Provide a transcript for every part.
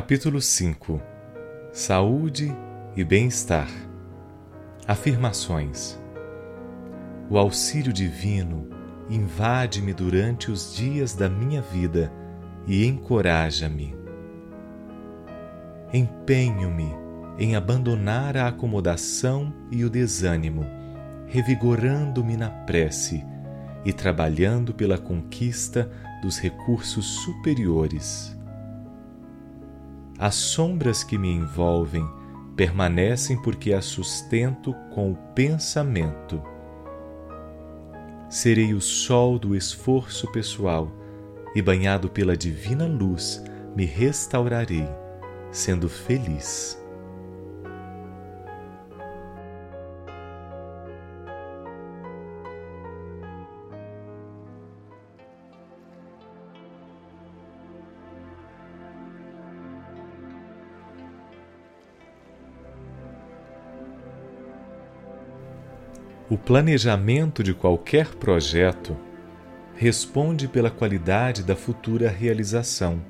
Capítulo 5 Saúde e bem-estar. Afirmações. O auxílio divino invade-me durante os dias da minha vida e encoraja-me. Empenho-me em abandonar a acomodação e o desânimo, revigorando-me na prece e trabalhando pela conquista dos recursos superiores. As sombras que me envolvem permanecem porque as sustento com o pensamento. Serei o sol do esforço pessoal e, banhado pela divina luz, me restaurarei, sendo feliz. O planejamento de qualquer projeto responde pela qualidade da futura realização.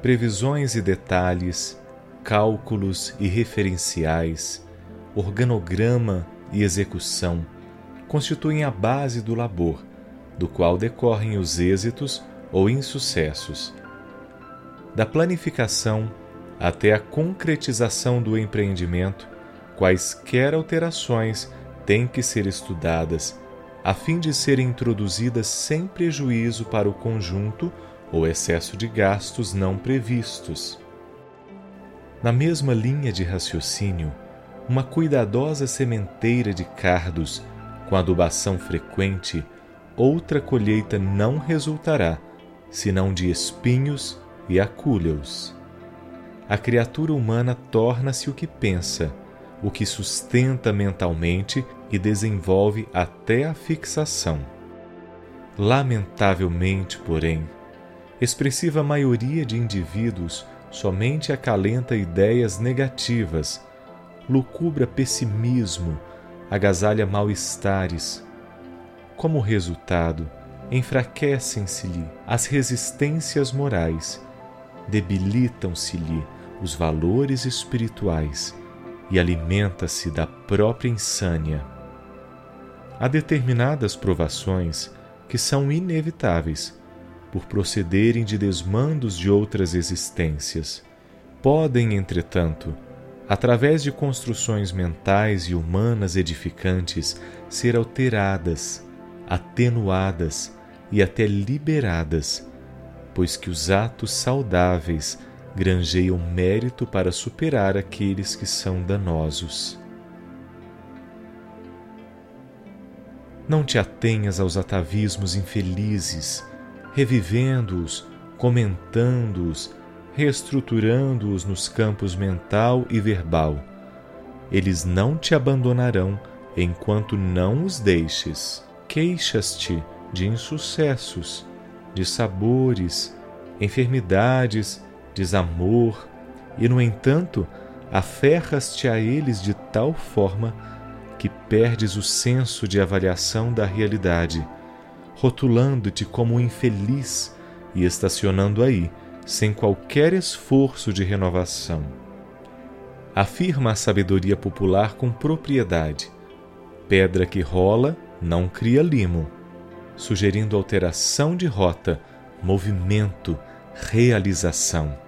Previsões e detalhes, cálculos e referenciais, organograma e execução constituem a base do labor, do qual decorrem os êxitos ou insucessos. Da planificação até a concretização do empreendimento, quaisquer alterações têm que ser estudadas a fim de serem introduzidas sem prejuízo para o conjunto ou excesso de gastos não previstos. Na mesma linha de raciocínio, uma cuidadosa sementeira de cardos com adubação frequente, outra colheita não resultará, senão de espinhos e acúleos. A criatura humana torna-se o que pensa o que sustenta mentalmente e desenvolve até a fixação. Lamentavelmente, porém, expressiva maioria de indivíduos somente acalenta ideias negativas, lucubra pessimismo, agasalha mal-estares. Como resultado, enfraquecem-se-lhe as resistências morais, debilitam-se-lhe os valores espirituais e alimenta-se da própria insânia. Há determinadas provações que são inevitáveis, por procederem de desmandos de outras existências. Podem, entretanto, através de construções mentais e humanas edificantes, ser alteradas, atenuadas e até liberadas, pois que os atos saudáveis granjeiam mérito para superar aqueles que são danosos. Não te atenhas aos atavismos infelizes, revivendo-os, comentando-os, reestruturando-os nos campos mental e verbal. Eles não te abandonarão enquanto não os deixes. Queixas-te de insucessos, de sabores, enfermidades desamor, e, no entanto, aferras-te a eles de tal forma que perdes o senso de avaliação da realidade, rotulando-te como infeliz e estacionando aí, sem qualquer esforço de renovação. Afirma a sabedoria popular com propriedade: pedra que rola não cria limo, sugerindo alteração de rota, movimento, realização.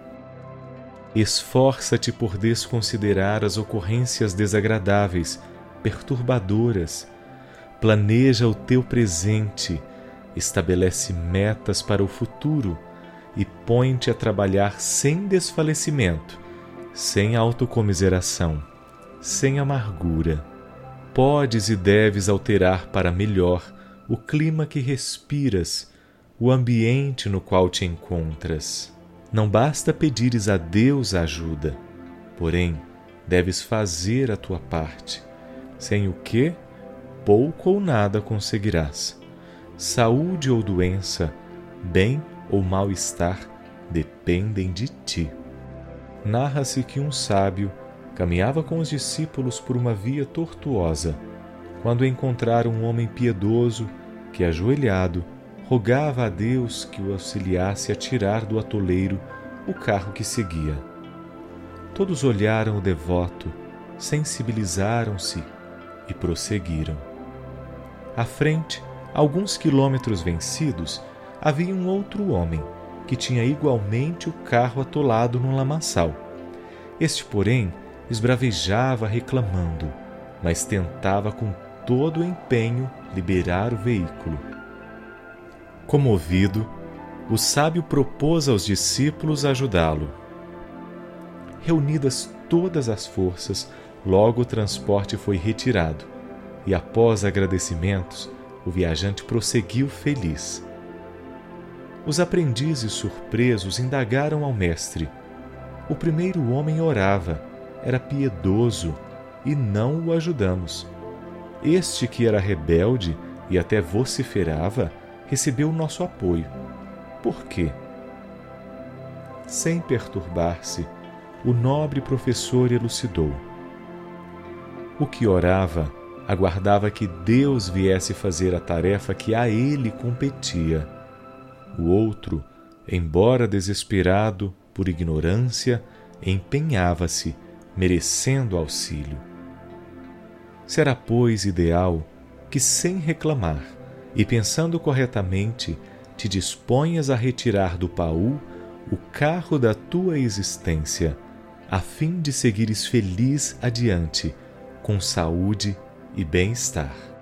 Esforça-te por desconsiderar as ocorrências desagradáveis, perturbadoras. Planeja o teu presente, estabelece metas para o futuro e põe-te a trabalhar sem desfalecimento, sem autocomiseração, sem amargura. Podes e deves alterar para melhor o clima que respiras, o ambiente no qual te encontras. Não basta pedires a Deus ajuda, porém, deves fazer a tua parte, sem o que pouco ou nada conseguirás. Saúde ou doença, bem ou mal-estar dependem de ti. Narra-se que um sábio caminhava com os discípulos por uma via tortuosa, quando encontraram um homem piedoso que, ajoelhado, rogava a Deus que o auxiliasse a tirar do atoleiro o carro que seguia. Todos olharam o devoto, sensibilizaram-se e prosseguiram. À frente, alguns quilômetros vencidos, havia um outro homem que tinha igualmente o carro atolado num lamaçal. Este, porém, esbravejava reclamando, mas tentava com todo o empenho liberar o veículo. Comovido, o sábio propôs aos discípulos ajudá-lo. Reunidas todas as forças, logo o transporte foi retirado e, após agradecimentos, o viajante prosseguiu feliz. Os aprendizes surpresos indagaram ao mestre. O primeiro homem orava, era piedoso e não o ajudamos. Este que era rebelde e até vociferava, recebeu nosso apoio. Por quê? Sem perturbar-se, o nobre professor elucidou. O que orava aguardava que Deus viesse fazer a tarefa que a ele competia. O outro, embora desesperado por ignorância, empenhava-se, merecendo auxílio. Será, pois, ideal que, sem reclamar e pensando corretamente, te disponhas a retirar do paú o carro da tua existência, a fim de seguires feliz adiante, com saúde e bem-estar.